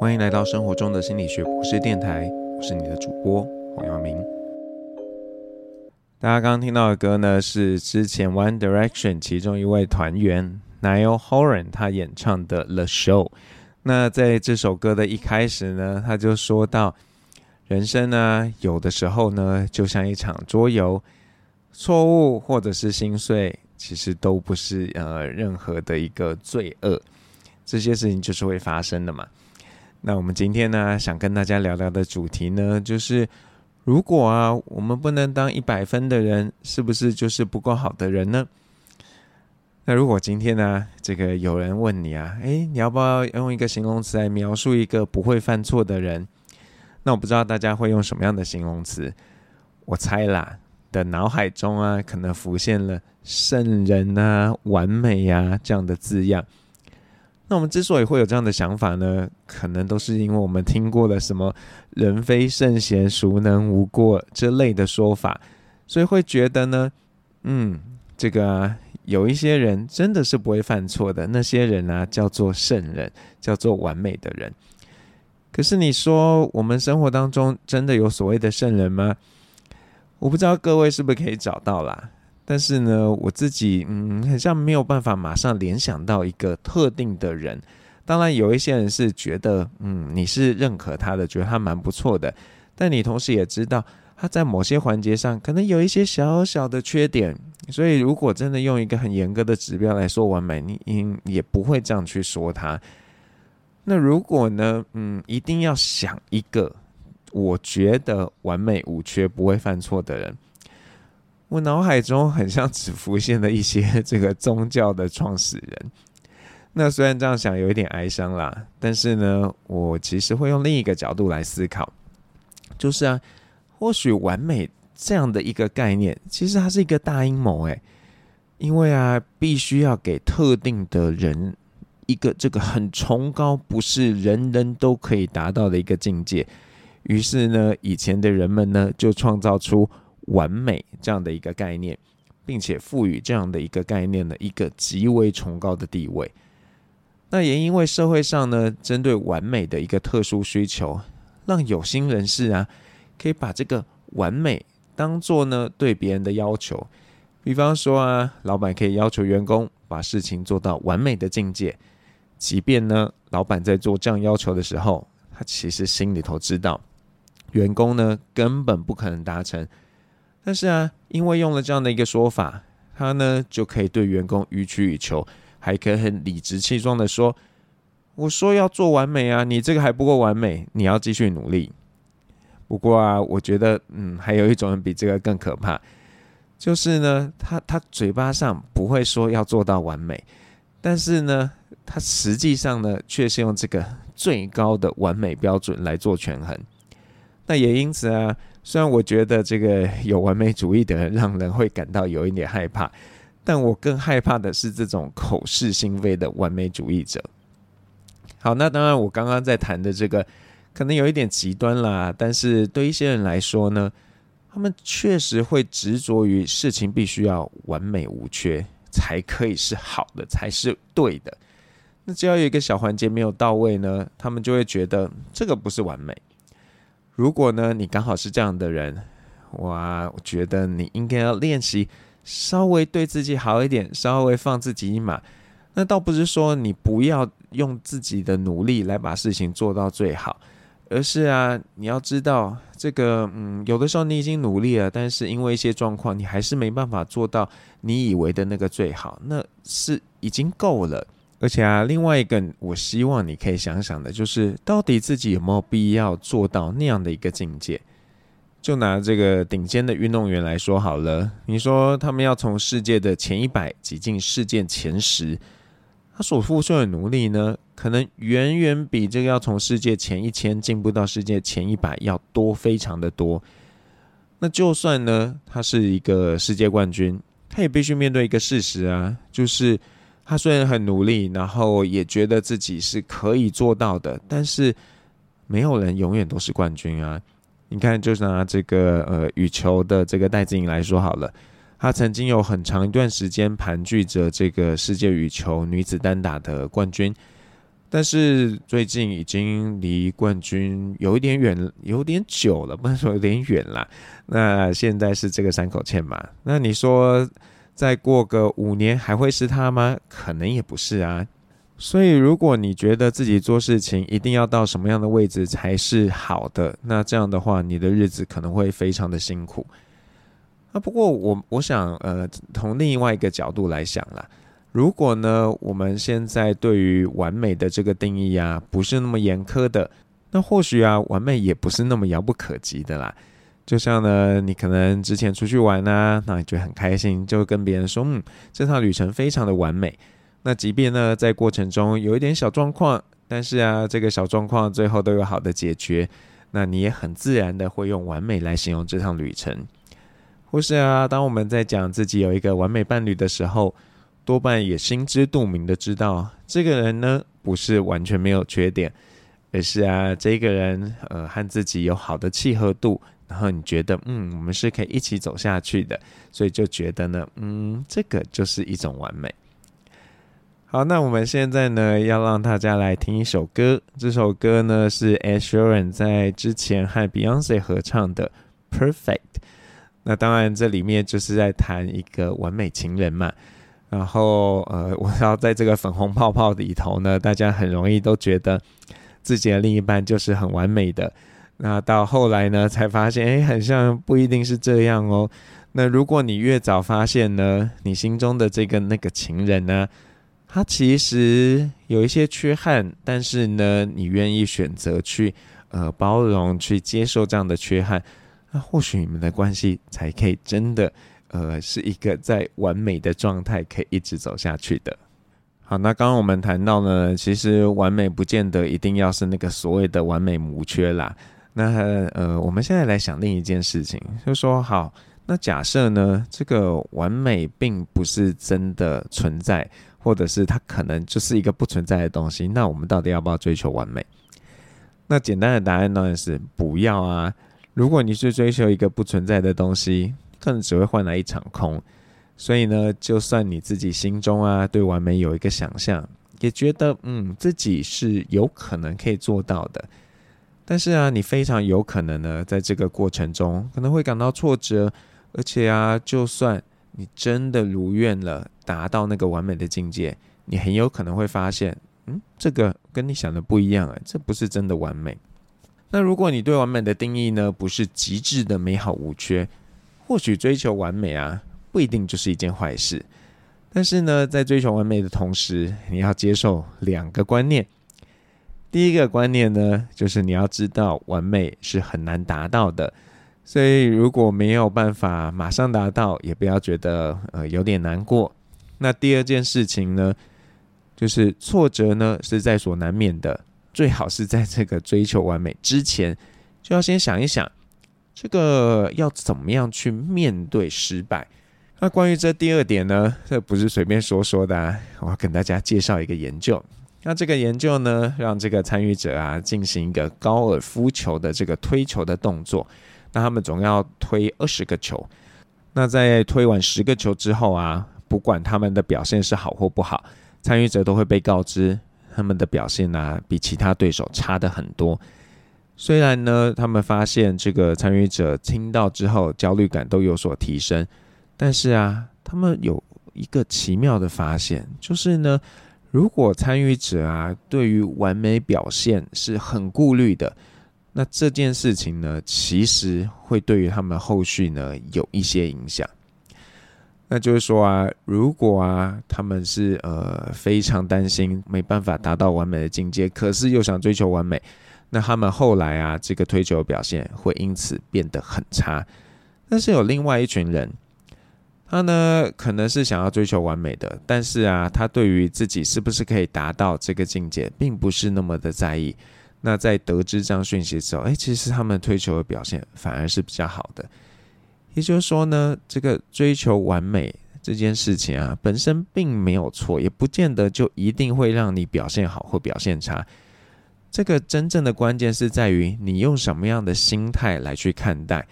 欢迎来到生活中的心理学博士电台，我是你的主播黄耀明。大家刚刚听到的歌呢，是之前 One Direction 其中一位团员 Niall Horan 他演唱的《The Show》。那在这首歌的一开始呢，他就说到，人生呢，有的时候呢，就像一场桌游，错误或者是心碎，其实都不是呃任何的一个罪恶，这些事情就是会发生的嘛。那我们今天呢，想跟大家聊聊的主题呢，就是如果啊，我们不能当一百分的人，是不是就是不够好的人呢？那如果今天呢，这个有人问你啊，诶，你要不要用一个形容词来描述一个不会犯错的人？那我不知道大家会用什么样的形容词？我猜啦，的脑海中啊，可能浮现了圣人啊、完美呀、啊、这样的字样。那我们之所以会有这样的想法呢，可能都是因为我们听过了什么“人非圣贤，孰能无过”这类的说法，所以会觉得呢，嗯，这个啊，有一些人真的是不会犯错的，那些人啊叫做圣人，叫做完美的人。可是你说，我们生活当中真的有所谓的圣人吗？我不知道各位是不是可以找到啦。但是呢，我自己嗯，好像没有办法马上联想到一个特定的人。当然，有一些人是觉得嗯，你是认可他的，觉得他蛮不错的。但你同时也知道，他在某些环节上可能有一些小小的缺点。所以，如果真的用一个很严格的指标来说完美，你应也不会这样去说他。那如果呢，嗯，一定要想一个我觉得完美无缺、不会犯错的人。我脑海中很像只浮现了一些这个宗教的创始人。那虽然这样想有一点哀伤啦，但是呢，我其实会用另一个角度来思考，就是啊，或许完美这样的一个概念，其实它是一个大阴谋诶，因为啊，必须要给特定的人一个这个很崇高，不是人人都可以达到的一个境界。于是呢，以前的人们呢，就创造出。完美这样的一个概念，并且赋予这样的一个概念的一个极为崇高的地位。那也因为社会上呢，针对完美的一个特殊需求，让有心人士啊，可以把这个完美当做呢对别人的要求。比方说啊，老板可以要求员工把事情做到完美的境界，即便呢，老板在做这样要求的时候，他其实心里头知道，员工呢根本不可能达成。但是啊，因为用了这样的一个说法，他呢就可以对员工予取予求，还可以很理直气壮的说：“我说要做完美啊，你这个还不够完美，你要继续努力。”不过啊，我觉得嗯，还有一种人比这个更可怕，就是呢，他他嘴巴上不会说要做到完美，但是呢，他实际上呢却是用这个最高的完美标准来做权衡。那也因此啊。虽然我觉得这个有完美主义的人让人会感到有一点害怕，但我更害怕的是这种口是心非的完美主义者。好，那当然我刚刚在谈的这个可能有一点极端啦，但是对一些人来说呢，他们确实会执着于事情必须要完美无缺才可以是好的，才是对的。那只要有一个小环节没有到位呢，他们就会觉得这个不是完美。如果呢，你刚好是这样的人，哇，我觉得你应该要练习稍微对自己好一点，稍微放自己一马。那倒不是说你不要用自己的努力来把事情做到最好，而是啊，你要知道这个，嗯，有的时候你已经努力了，但是因为一些状况，你还是没办法做到你以为的那个最好，那是已经够了。而且啊，另外一个我希望你可以想想的，就是到底自己有没有必要做到那样的一个境界？就拿这个顶尖的运动员来说好了，你说他们要从世界的前一百挤进世界前十，他所付出的努力呢，可能远远比这个要从世界前一千进步到世界前一百要多，非常的多。那就算呢，他是一个世界冠军，他也必须面对一个事实啊，就是。他虽然很努力，然后也觉得自己是可以做到的，但是没有人永远都是冠军啊！你看，就拿这个呃羽球的这个戴资颖来说好了，他曾经有很长一段时间盘踞着这个世界羽球女子单打的冠军，但是最近已经离冠军有一点远，有点久了，不能说有点远了。那现在是这个山口茜嘛？那你说再过个五年还会是他吗？可能也不是啊。所以如果你觉得自己做事情一定要到什么样的位置才是好的，那这样的话，你的日子可能会非常的辛苦。啊，不过我我想，呃，从另外一个角度来想啦。如果呢，我们现在对于完美的这个定义啊，不是那么严苛的，那或许啊，完美也不是那么遥不可及的啦。就像呢，你可能之前出去玩啊，那你就很开心，就跟别人说，嗯，这趟旅程非常的完美。那即便呢，在过程中有一点小状况，但是啊，这个小状况最后都有好的解决，那你也很自然的会用完美来形容这趟旅程。或是啊，当我们在讲自己有一个完美伴侣的时候，多半也心知肚明的知道，这个人呢不是完全没有缺点，而是啊这个人呃和自己有好的契合度，然后你觉得嗯我们是可以一起走下去的，所以就觉得呢嗯这个就是一种完美。好，那我们现在呢要让大家来听一首歌，这首歌呢是 Ed Sheeran 在之前和 Beyonce 合唱的《Perfect》，那当然这里面就是在谈一个完美情人嘛。然后，呃，我要在这个粉红泡泡里头呢，大家很容易都觉得自己的另一半就是很完美的。那到后来呢，才发现，哎，很像不一定是这样哦。那如果你越早发现呢，你心中的这个那个情人呢，他其实有一些缺憾，但是呢，你愿意选择去呃包容、去接受这样的缺憾，那或许你们的关系才可以真的。呃，是一个在完美的状态可以一直走下去的。好，那刚刚我们谈到呢，其实完美不见得一定要是那个所谓的完美无缺啦。那呃，我们现在来想另一件事情，就说好，那假设呢，这个完美并不是真的存在，或者是它可能就是一个不存在的东西，那我们到底要不要追求完美？那简单的答案当然是不要啊。如果你去追求一个不存在的东西，可能只会换来一场空，所以呢，就算你自己心中啊对完美有一个想象，也觉得嗯自己是有可能可以做到的，但是啊，你非常有可能呢，在这个过程中可能会感到挫折，而且啊，就算你真的如愿了，达到那个完美的境界，你很有可能会发现，嗯，这个跟你想的不一样啊，这不是真的完美。那如果你对完美的定义呢，不是极致的美好无缺。或许追求完美啊，不一定就是一件坏事。但是呢，在追求完美的同时，你要接受两个观念。第一个观念呢，就是你要知道完美是很难达到的。所以如果没有办法马上达到，也不要觉得呃有点难过。那第二件事情呢，就是挫折呢是在所难免的。最好是在这个追求完美之前，就要先想一想。这个要怎么样去面对失败？那关于这第二点呢，这不是随便说说的啊。我要跟大家介绍一个研究。那这个研究呢，让这个参与者啊进行一个高尔夫球的这个推球的动作。那他们总要推二十个球。那在推完十个球之后啊，不管他们的表现是好或不好，参与者都会被告知他们的表现啊比其他对手差得很多。虽然呢，他们发现这个参与者听到之后焦虑感都有所提升，但是啊，他们有一个奇妙的发现，就是呢，如果参与者啊对于完美表现是很顾虑的，那这件事情呢，其实会对于他们后续呢有一些影响。那就是说啊，如果啊他们是呃非常担心没办法达到完美的境界，可是又想追求完美。那他们后来啊，这个推球表现会因此变得很差。但是有另外一群人，他呢可能是想要追求完美的，但是啊，他对于自己是不是可以达到这个境界，并不是那么的在意。那在得知这样讯息之后，哎，其实他们推球的表现反而是比较好的。也就是说呢，这个追求完美这件事情啊，本身并没有错，也不见得就一定会让你表现好或表现差。这个真正的关键是在于你用什么样的心态来去看待。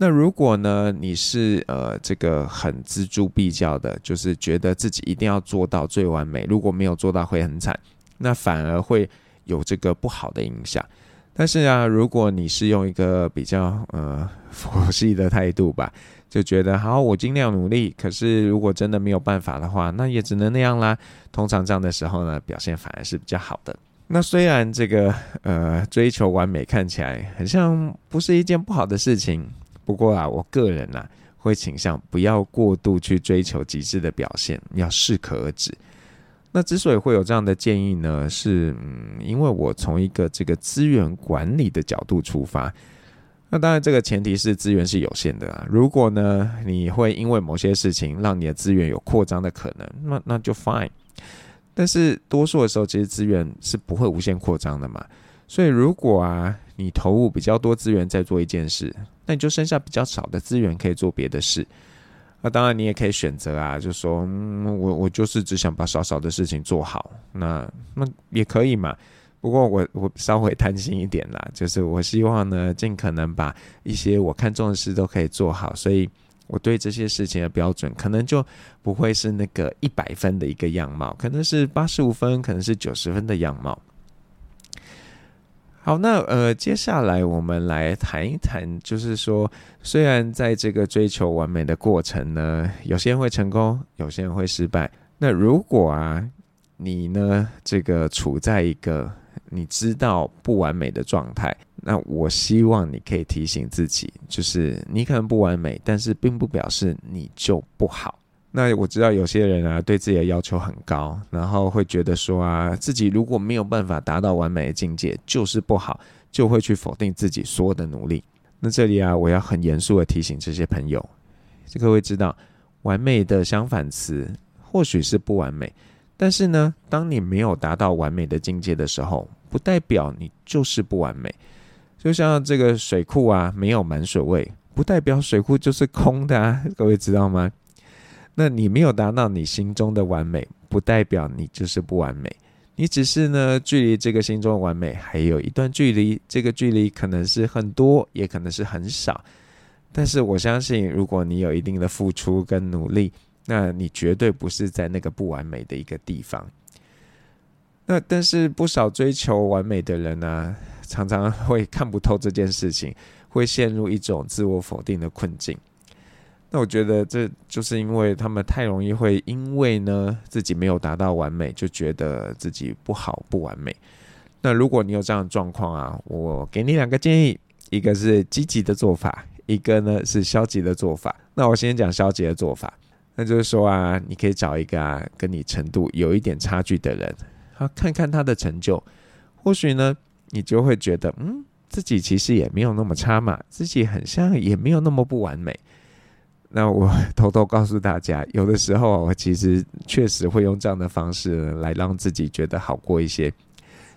那如果呢，你是呃这个很锱铢必较的，就是觉得自己一定要做到最完美，如果没有做到会很惨。那反而会有这个不好的影响。但是啊，如果你是用一个比较呃佛系的态度吧，就觉得好，我尽量努力。可是如果真的没有办法的话，那也只能那样啦。通常这样的时候呢，表现反而是比较好的。那虽然这个呃追求完美看起来很像不是一件不好的事情，不过啊，我个人啊会倾向不要过度去追求极致的表现，要适可而止。那之所以会有这样的建议呢，是嗯，因为我从一个这个资源管理的角度出发。那当然，这个前提是资源是有限的啊。如果呢，你会因为某些事情让你的资源有扩张的可能，那那就 fine。但是多数的时候，其实资源是不会无限扩张的嘛。所以如果啊，你投入比较多资源在做一件事，那你就剩下比较少的资源可以做别的事。那当然，你也可以选择啊，就说，嗯，我我就是只想把少少的事情做好，那那也可以嘛。不过我我稍微贪心一点啦，就是我希望呢，尽可能把一些我看重的事都可以做好，所以我对这些事情的标准可能就不会是那个一百分的一个样貌，可能是八十五分，可能是九十分的样貌。好，那呃，接下来我们来谈一谈，就是说，虽然在这个追求完美的过程呢，有些人会成功，有些人会失败。那如果啊，你呢，这个处在一个你知道不完美的状态，那我希望你可以提醒自己，就是你可能不完美，但是并不表示你就不好。那我知道有些人啊，对自己的要求很高，然后会觉得说啊，自己如果没有办法达到完美的境界，就是不好，就会去否定自己所有的努力。那这里啊，我要很严肃的提醒这些朋友，各位知道，完美的相反词或许是不完美，但是呢，当你没有达到完美的境界的时候，不代表你就是不完美。就像这个水库啊，没有满水位，不代表水库就是空的啊，各位知道吗？那你没有达到你心中的完美，不代表你就是不完美。你只是呢，距离这个心中的完美还有一段距离。这个距离可能是很多，也可能是很少。但是我相信，如果你有一定的付出跟努力，那你绝对不是在那个不完美的一个地方。那但是不少追求完美的人呢、常常会看不透这件事情，会陷入一种自我否定的困境。那我觉得这就是因为他们太容易会因为呢自己没有达到完美，就觉得自己不好不完美。那如果你有这样的状况啊，我给你两个建议，一个是积极的做法，一个呢是消极的做法。那我先讲消极的做法，那就是说啊，你可以找一个啊跟你程度有一点差距的人，啊看看他的成就，或许呢你就会觉得，嗯，自己其实也没有那么差嘛，自己很像也没有那么不完美。那我偷偷告诉大家，有的时候我其实确实会用这样的方式来让自己觉得好过一些。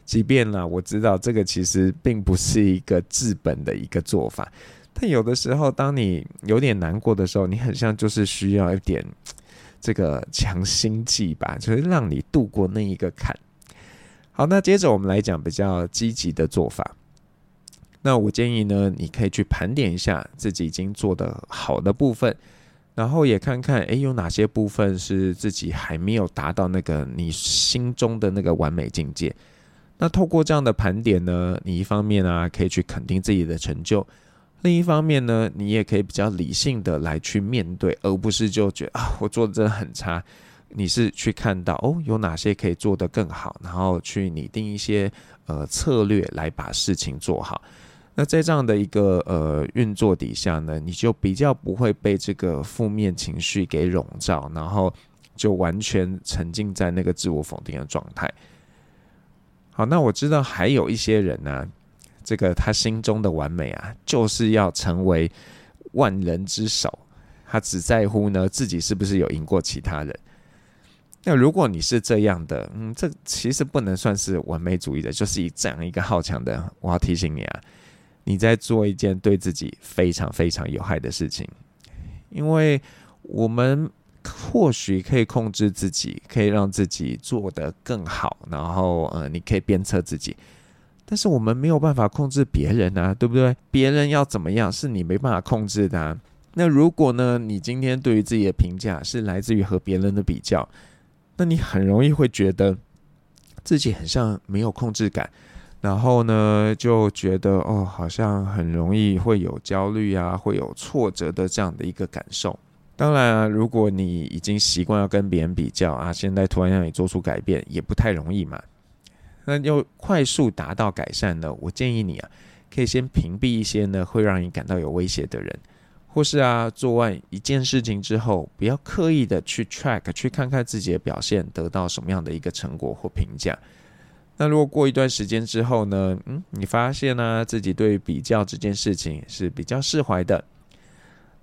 即便呢，我知道这个其实并不是一个治本的一个做法，但有的时候，当你有点难过的时候，你很像就是需要一点这个强心剂吧，就是让你度过那一个坎。好，那接着我们来讲比较积极的做法。那我建议呢，你可以去盘点一下自己已经做得好的部分，然后也看看，诶，有哪些部分是自己还没有达到那个你心中的那个完美境界。那透过这样的盘点呢，你一方面啊可以去肯定自己的成就，另一方面呢，你也可以比较理性的来去面对，而不是就觉得啊，我做的真的很差。你是去看到哦，有哪些可以做得更好，然后去拟定一些呃策略来把事情做好。那在这样的一个呃运作底下呢，你就比较不会被这个负面情绪给笼罩，然后就完全沉浸在那个自我否定的状态。好，那我知道还有一些人呢、这个他心中的完美啊，就是要成为万人之首，他只在乎呢自己是不是有赢过其他人。那如果你是这样的，嗯，这其实不能算是完美主义的，就是以这样一个好强的，我要提醒你啊。你在做一件对自己非常非常有害的事情，因为我们或许可以控制自己，可以让自己做得更好，然后呃，你可以鞭策自己，但是我们没有办法控制别人啊，对不对？别人要怎么样是你没办法控制的啊。那如果呢，你今天对于自己的评价是来自于和别人的比较，那你很容易会觉得自己很像没有控制感，然后呢就觉得哦，好像很容易会有焦虑啊，会有挫折的这样的一个感受。当然啊，如果你已经习惯要跟别人比较啊，现在突然让你做出改变，也不太容易嘛。那要快速达到改善呢，我建议你啊，可以先屏蔽一些呢会让你感到有威胁的人。或是啊，做完一件事情之后，不要刻意的去 track，去看看自己的表现得到什么样的一个成果或评价。那如果过一段时间之后呢，嗯，你发现呢、自己对比较这件事情是比较释怀的，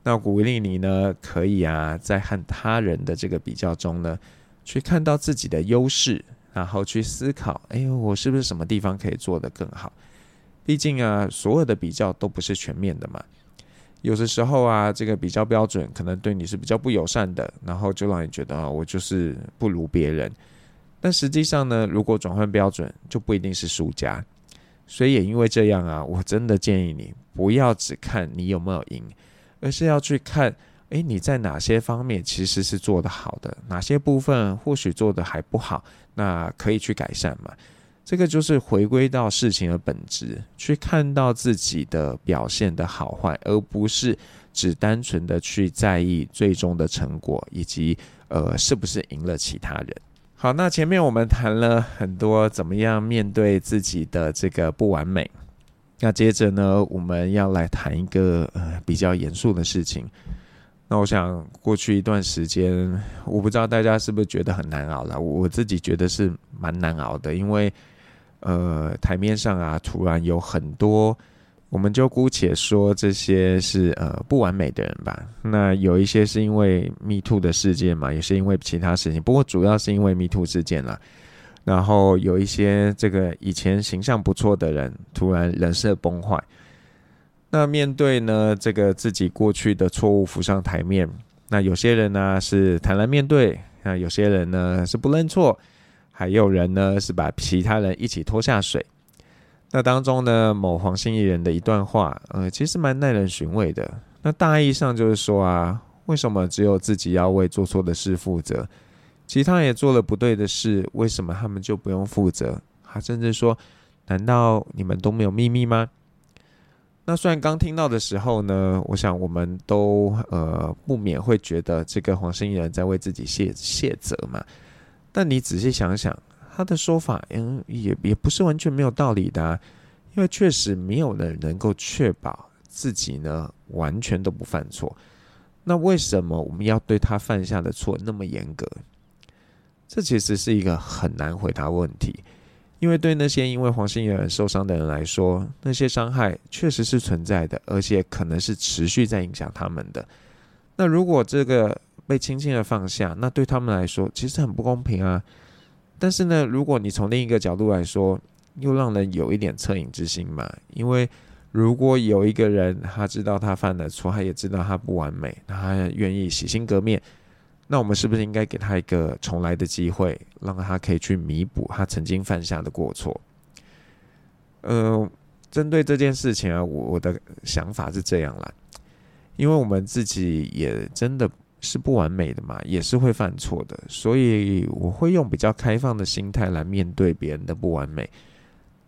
那鼓励你呢，可以啊，在和他人的这个比较中呢，去看到自己的优势，然后去思考，哎呦，我是不是什么地方可以做得更好？毕竟啊，所有的比较都不是全面的嘛。有的时候啊，这个比较标准可能对你是比较不友善的，然后就让你觉得啊，我就是不如别人。但实际上呢，如果转换标准，就不一定是输家。所以也因为这样啊，我真的建议你不要只看你有没有赢，而是要去看，诶，你在哪些方面其实是做得好的，哪些部分或许做得还不好，那可以去改善嘛。这个就是回归到事情的本质，去看到自己的表现的好坏，而不是只单纯的去在意最终的成果以及呃是不是赢了其他人。好，那前面我们谈了很多怎么样面对自己的这个不完美，那接着呢，我们要来谈一个呃比较严肃的事情。那我想过去一段时间，我不知道大家是不是觉得很难熬了，我自己觉得是蛮难熬的，因为。呃，台面上啊，突然有很多，我们就姑且说这些是呃不完美的人吧。那有一些是因为 Me Too 的事件嘛，也是因为其他事情，不过主要是因为 Me Too 事件啦。然后有一些这个以前形象不错的人，突然人设崩坏。那面对呢这个自己过去的错误浮上台面，那有些人呢是坦然面对，那有些人呢是不认错。还有人呢，是把其他人一起拖下水。那当中呢，某黄姓艺人的一段话，呃，其实蛮耐人寻味的。那大意上就是说啊，为什么只有自己要为做错的事负责，其他也做了不对的事，为什么他们就不用负责？他甚至说，难道你们都没有秘密吗？那虽然刚听到的时候呢，我想我们都呃不免会觉得这个黄姓艺人在为自己卸卸责嘛。但你仔细想想，他的说法，嗯，也也不是完全没有道理的，因为确实没有人能够确保自己呢完全都不犯错。那为什么我们要对他犯下的错那么严格？这其实是一个很难回答问题，因为对那些因为黄姓艺人受伤的人来说，那些伤害确实是存在的，而且可能是持续在影响他们的。那如果这个被轻轻的放下，那对他们来说其实很不公平啊。但是呢，如果你从另一个角度来说，又让人有一点恻隐之心嘛。因为如果有一个人他知道他犯了错，他也知道他不完美，他愿意洗心革面，那我们是不是应该给他一个重来的机会，让他可以去弥补他曾经犯下的过错？呃，针对这件事情啊，我我的想法是这样啦，因为我们自己也真的。是不完美的嘛，也是会犯错的，所以我会用比较开放的心态来面对别人的不完美。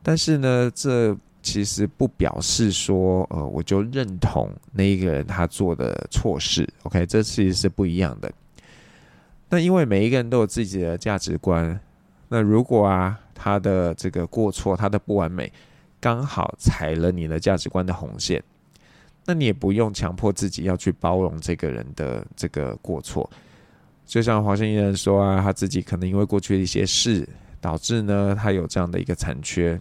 但是呢，这其实不表示说，呃，我就认同那一个人他做的错事。OK，这其实是不一样的。那因为每一个人都有自己的价值观，那如果啊，他的这个过错，他的不完美，刚好踩了你的价值观的红线。那你也不用强迫自己要去包容这个人的这个过错，就像黄姓艺人说啊，他自己可能因为过去的一些事，导致呢他有这样的一个残缺。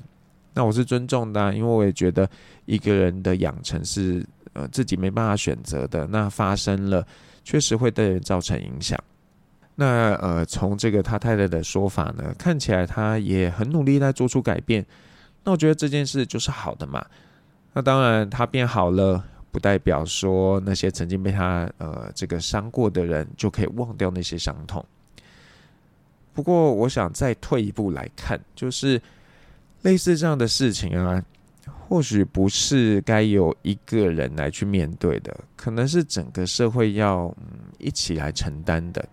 那我是尊重的，因为我也觉得一个人的养成是呃自己没办法选择的，那发生了确实会对人造成影响。那呃从这个他太太的说法呢，看起来他也很努力在做出改变，那我觉得这件事就是好的嘛。那当然他变好了。不代表说那些曾经被他呃这个伤过的人就可以忘掉那些伤痛。不过，我想再退一步来看，就是类似这样的事情啊，或许不是该由一个人来去面对的，可能是整个社会要嗯一起来承担的。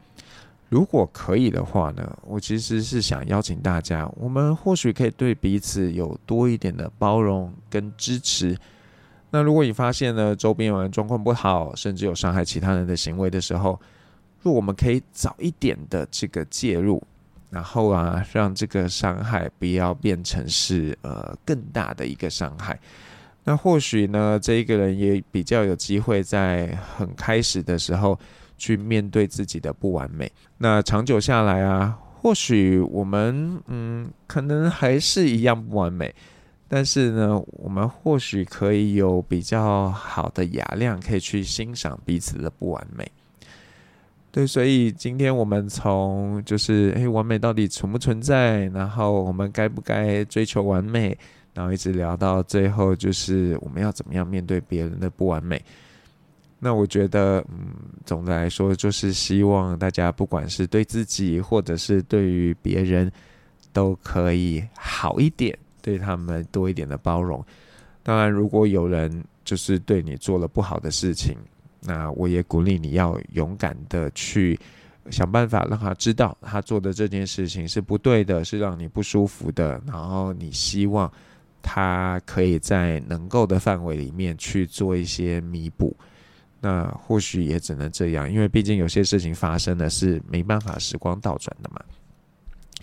如果可以的话呢，我其实是想邀请大家，我们或许可以对彼此有多一点的包容跟支持。那如果你发现呢，周边有人状况不好，甚至有伤害其他人的行为的时候，若我们可以早一点的这个介入，然后啊，让这个伤害不要变成是呃更大的一个伤害，那或许呢，这一个人也比较有机会在很开始的时候。去面对自己的不完美，那长久下来啊，或许我们嗯，可能还是一样不完美，但是呢，我们或许可以有比较好的雅量，可以去欣赏彼此的不完美。对，所以今天我们从就是诶，完美到底存不存在？然后我们该不该追求完美？然后一直聊到最后，就是我们要怎么样面对别人的不完美。那我觉得，嗯，总的来说，就是希望大家不管是对自己，或者是对于别人，都可以好一点，对他们多一点的包容。当然，如果有人就是对你做了不好的事情，那我也鼓励你要勇敢的去想办法让他知道，他做的这件事情是不对的，是让你不舒服的。然后你希望他可以在能够的范围里面去做一些弥补。那或许也只能这样，因为毕竟有些事情发生的是没办法时光倒转的嘛。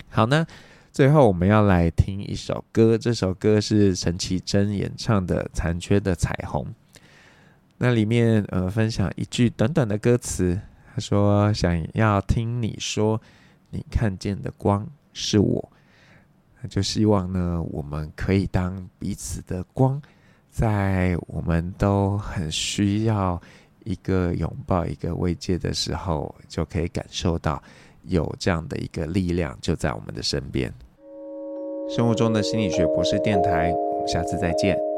好呢，最后我们要来听一首歌，这首歌是陈绮贞演唱的《残缺的彩虹》。那里面呃，分享一句短短的歌词，他说：“想要听你说，你看见的光是我。”就希望呢，我们可以当彼此的光，在我们都很需要。一个拥抱，一个慰藉的时候，就可以感受到有这样的一个力量就在我们的身边。生活中的心理学博士电台，我们下次再见。